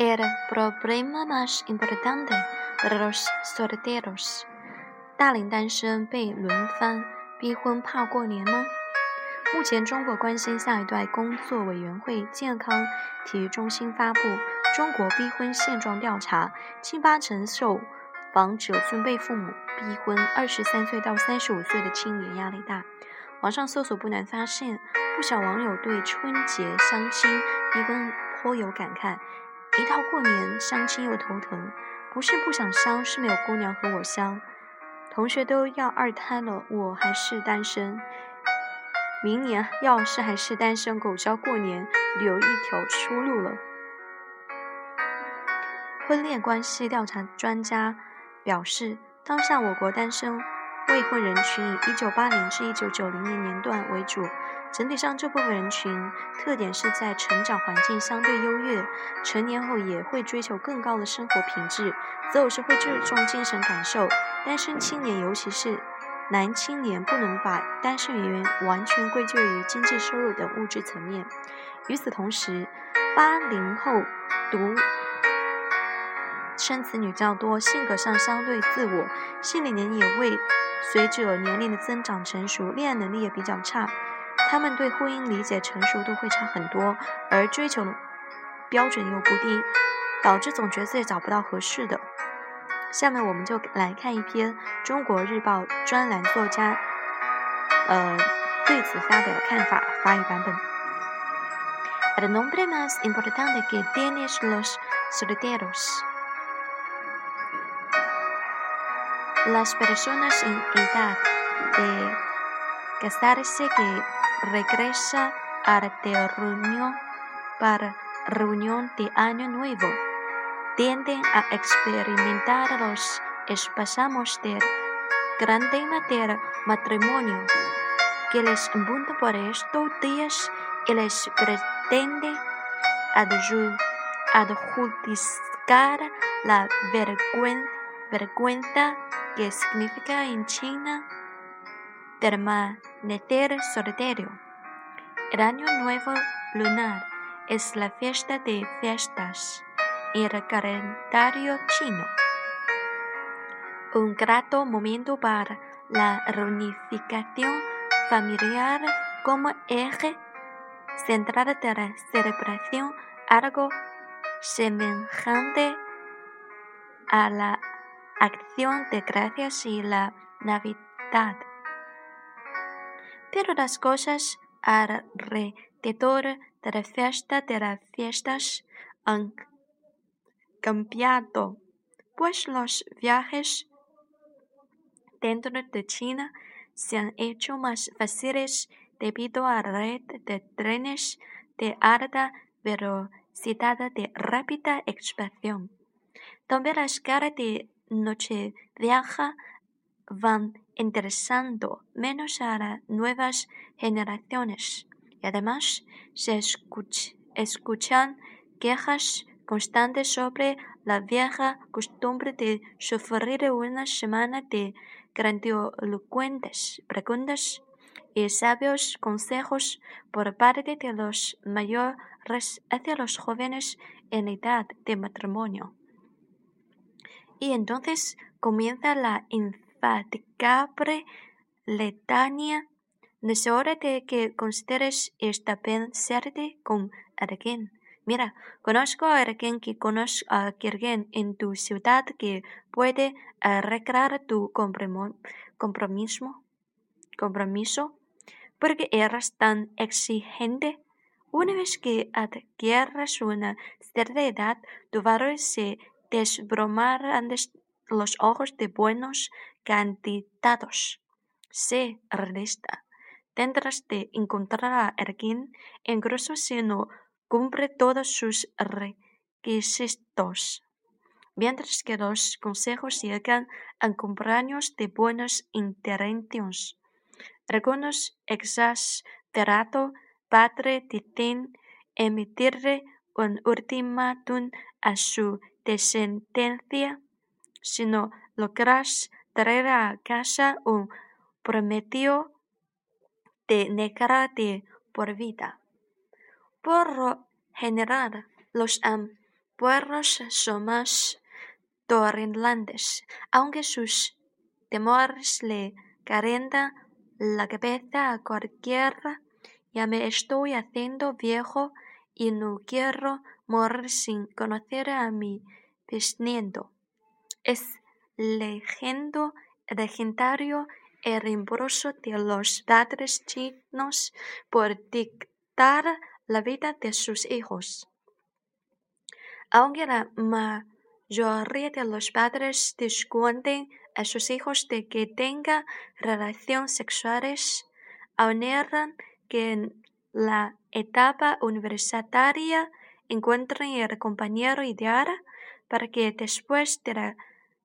El problema más importante para los solteros，大龄单身被轮番逼婚怕过年吗？目前，中国关心下一代工作委员会健康体育中心发布《中国逼婚现状调查》，近八成受访者尊被父母逼婚。二十三岁到三十五岁的青年压力大。网上搜索不难发现，不少网友对春节相亲逼婚颇有感慨。一到过年，相亲又头疼，不是不想相，是没有姑娘和我相。同学都要二胎了，我还是单身。明年要是还是单身狗，就要过年留一条出路了。婚恋关系调查专家表示，当下我国单身未婚人群以1980至1990年年段为主。整体上，这部分人群特点是在成长环境相对优越，成年后也会追求更高的生活品质，择偶时会注重精神感受。单身青年，尤其是男青年，不能把单身原因完全归咎于经济收入等物质层面。与此同时，八零后独生子女较多，性格上相对自我，心理年龄也会随着年龄的增长成熟，恋爱能力也比较差。他们对婚姻理解成熟度会差很多，而追求标准又不低，导致总觉得自己找不到合适的。下面我们就来看一篇《中国日报》专栏作家呃对此发表的看法，法语版本。El nombre más importante que tienen los solteros, las personas en edad de casarse que regresa a la reunión para reunión de Año Nuevo. Tienden a experimentar los espasmos del gran tema del matrimonio, que les apunta por estos días y les pretende adjudicar la vergüenza que significa en China permanecer soltero. El año nuevo lunar es la fiesta de fiestas en el calendario chino. Un grato momento para la reunificación familiar como eje central de la celebración, algo semejante a la de gracias y la Navidad pero las cosas alrededor de la fiesta de las fiestas han cambiado, pues los viajes dentro de China se han hecho más fáciles debido a la red de trenes de alta velocidad de rápida expansión. También las escala de noche viaja van interesando menos a las nuevas generaciones y además se escuchan quejas constantes sobre la vieja costumbre de sufrir una semana de grandilocuentes preguntas y sabios consejos por parte de los mayores hacia los jóvenes en edad de matrimonio. Y entonces comienza la infatigable letania. No es hora de que consideres esta pensarte con alguien. Mira, conozco a alguien que conozco a alguien en tu ciudad que puede arreglar tu compromiso, compromiso porque eres tan exigente. Una vez que adquieras una cierta edad, tu valor se desbromará los ojos de buenos candidatos. Sé realista. Tendrás de encontrar a alguien, incluso si no cumple todos sus requisitos. Mientras que los consejos llegan a cumpleaños de buenas intenciones. Algunos exasperados padre deciden emitirle un ultimátum a su descendencia si no logras traer a casa un prometido de negra de por vida. Por lo general, los pueblos son más torrenlantes, aunque sus temores le calientan la cabeza a cualquiera. Ya me estoy haciendo viejo y no quiero morir sin conocer a mi bisnieto. Es legendo, legendario el impulso de los padres chinos por dictar la vida de sus hijos. Aunque la mayoría de los padres discuten a sus hijos de que tengan relaciones sexuales, aneran que en la etapa universitaria encuentren el compañero ideal para que después de la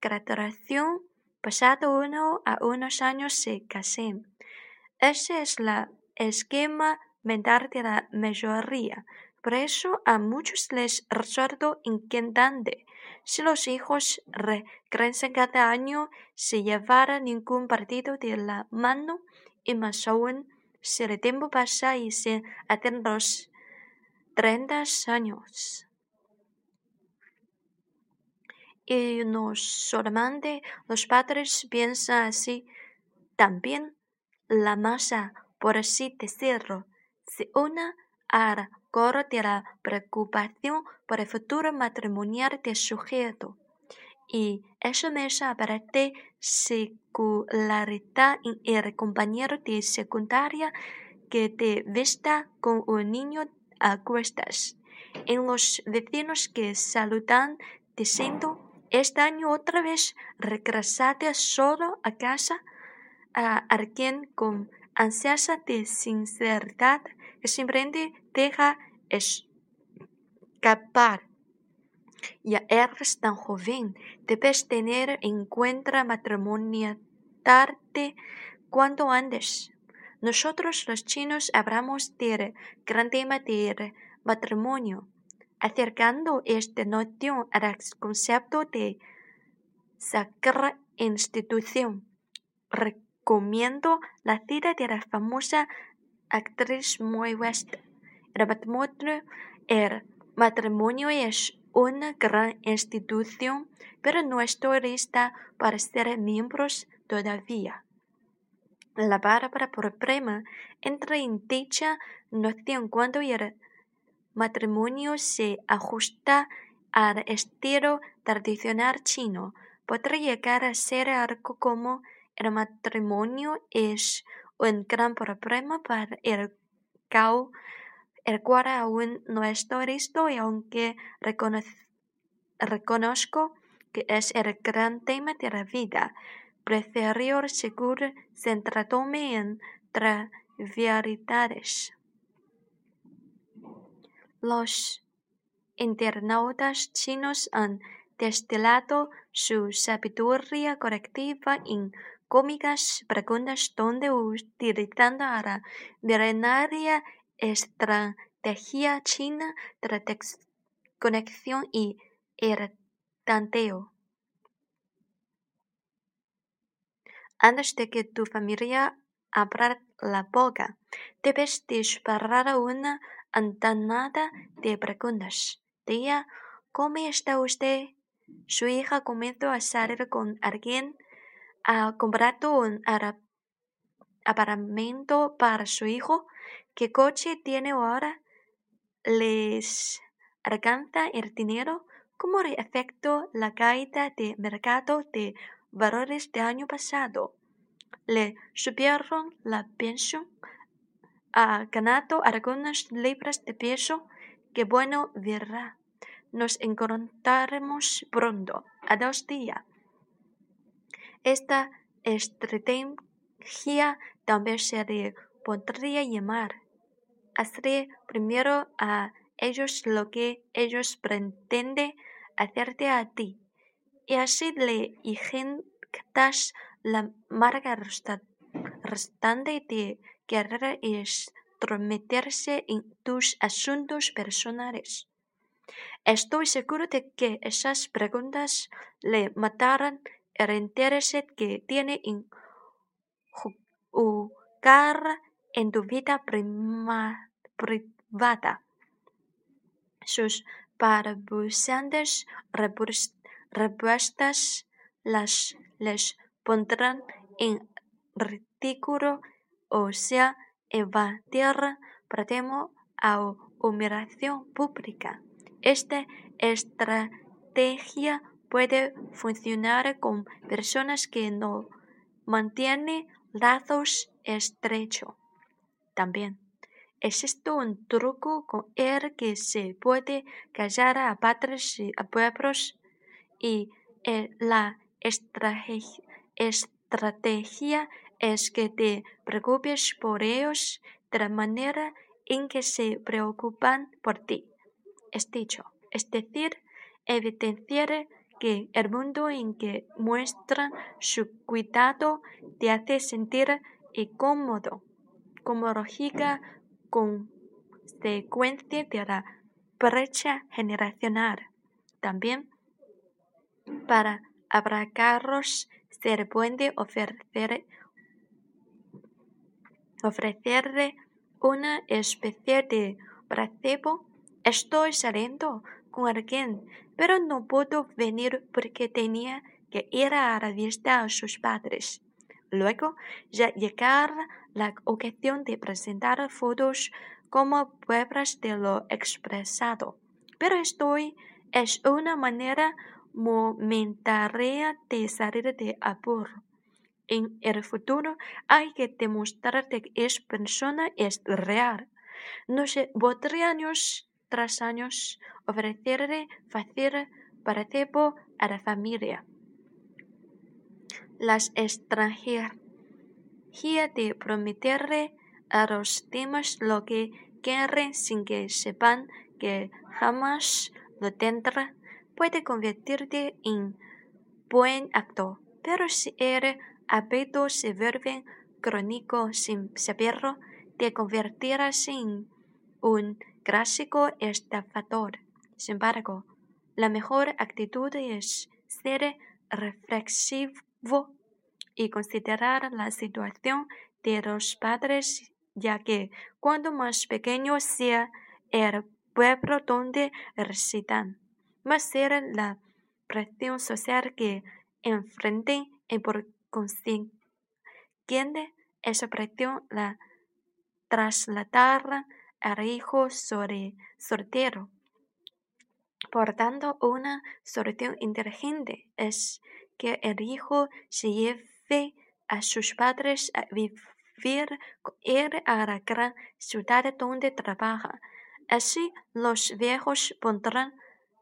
graduación, pasado uno a unos años, se casen. Ese es el esquema mental de la mayoría. Por eso a muchos les resulta inquietante si los hijos regresan cada año sin llevar ningún partido de la mano y más aún si el tiempo pasa y sin atenderlos 30 años. Y no solamente los padres piensan así, también la masa, por así decirlo, se une al coro de la preocupación por el futuro matrimonial del sujeto. Y eso me aparece secularidad en el compañero de secundaria que te vista con un niño a cuestas, en los vecinos que saludan diciendo este año otra vez regresaste solo a casa a alguien con ansias de sinceridad que simplemente deja escapar. Ya eres tan joven, debes tener en cuenta tarde cuanto antes. Nosotros los chinos hablamos del gran tema del matrimonio, acercando esta noción al concepto de sacra institución. Recomiendo la cita de la famosa actriz Moy West. El matrimonio, el matrimonio es una gran institución, pero no estoy lista para ser miembros todavía. La bárbara problema entra en dicha noción cuando el matrimonio se ajusta al estilo tradicional chino. Podría llegar a ser algo como el matrimonio es un gran problema para el, el cual aún no estoy listo y aunque reconozco que es el gran tema de la vida, prefiero seguro centrándome en trivialidades. Los internautas chinos han destilado su sabiduría colectiva en cómicas preguntas donde utilizando la milenaria estrategia china de conexión y el. Antes de que tu familia abra la boca, debes disparar una andanada de preguntas. Tía, ¿cómo está usted? Su hija comenzó a salir con alguien ha comprado un apartamento para su hijo. ¿Qué coche tiene ahora? ¿Les alcanza el dinero? ¿Cómo le la caída de mercado de valores del año pasado? ¿Le subieron la pensión? ¿Ha ganado algunas libras de peso? Qué bueno verá. Nos encontraremos pronto. A dos días. Esta estrategia también se le podría llamar. Hazle primero a ellos lo que ellos pretenden hacerte a ti, y así le inyectas la marca restante de querer estrometerse en tus asuntos personales. Estoy seguro de que esas preguntas le matarán el interés que tiene en jugar en tu vida privada. Sus balbuceantes respuestas las les pondrán en ridículo o sea evadir pretemo a humillación pública. Esta estrategia puede funcionar con personas que no mantienen lazos estrechos. También existe un truco con el que se puede callar a padres y a pueblos y eh, la estrategia es que te preocupes por ellos de la manera en que se preocupan por ti. Es dicho, es decir, evidenciar que el mundo en que muestran su cuidado te hace sentir incómodo, como lógica consecuencia de la brecha generacional. También para abracarlos se puede ofrecer, ofrecerle una especie de placebo. Estoy saliendo con alguien, pero no puedo venir porque tenía que ir a la a sus padres. Luego ya llegará la ocasión de presentar fotos como pruebas de lo expresado. Pero estoy es una manera momentánea de salir de apuro. En el futuro hay que demostrar que esa persona es real. No se podría años tras años ofrecerle fácil tiempo a la familia. Las extranjeras de prometerle a los demás lo que quieren sin que sepan que jamás lo tendrá puede convertirte en buen actor, pero si el hábito se vuelve crónico sin saberlo, te convertirás en un clásico estafador. Sin embargo, la mejor actitud es ser reflexivo y considerar la situación de los padres, ya que cuando más pequeño sea el pueblo donde residen, más será la presión social que enfrenten y por consiguiente esa presión la trasladará al hijo sobre soltero. Por tanto, una solución inteligente es que el hijo se lleve a sus padres a vivir con a la gran ciudad donde trabaja. Así los viejos podrán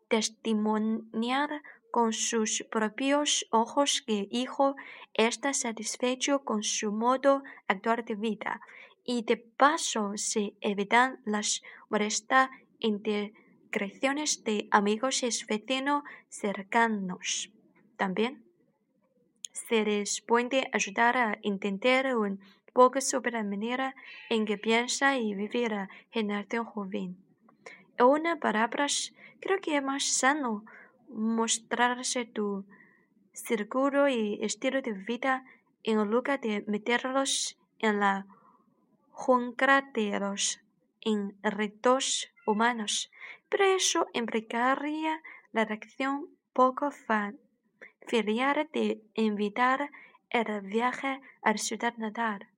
testimoniar con sus propios ojos que hijo está satisfecho con su modo actual de vida y de paso se evitan las molestas integraciones de amigos y vecinos cercanos. También se les puede ayudar a entender un poco sobre la manera en que piensa y vive la generación joven. Una palabras, creo que es más sano mostrarse tu círculo y estilo de vida en lugar de meterlos en la jungla de los enredos humanos, pero eso implicaría la reacción poco familiar de invitar el viaje a la ciudad natal.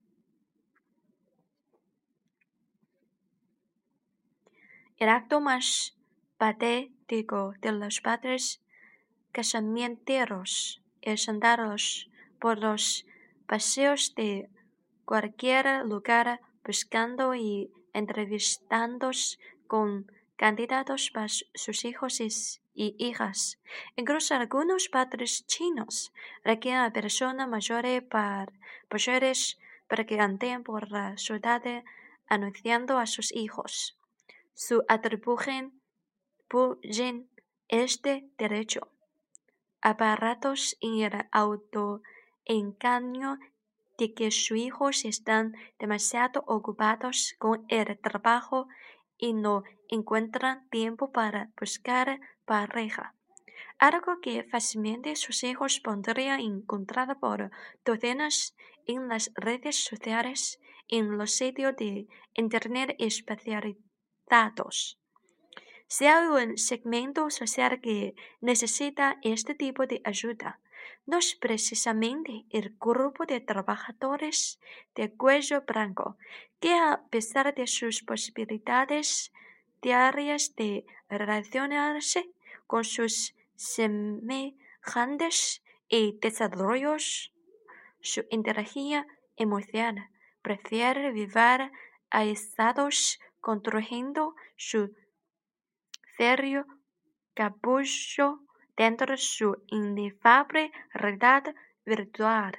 El acto más patético de los padres casamienteros es andarlos por los paseos de cualquier lugar buscando y entrevistándose con candidatos para sus hijos y hijas. Incluso algunos padres chinos requieren a personas mayores para, para que anden por la ciudad anunciando a sus hijos su atribuyen este derecho. Aparatos en el autoengaño de que sus hijos están demasiado ocupados con el trabajo y no encuentran tiempo para buscar pareja. Algo que fácilmente sus hijos podrían encontrar por docenas en las redes sociales, en los sitios de internet especializados. Si hay un segmento social que necesita este tipo de ayuda, no es precisamente el grupo de trabajadores de cuello blanco, que a pesar de sus posibilidades diarias de relacionarse con sus semejantes y desarrollos su inteligencia emocional, prefiere vivir aislados construyendo su serio capullo dentro de su inefable realidad virtual.